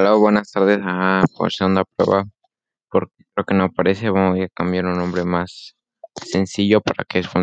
Hola, buenas tardes. Ah, pues, por segunda prueba, porque creo que no aparece, voy a cambiar un nombre más sencillo para que funcione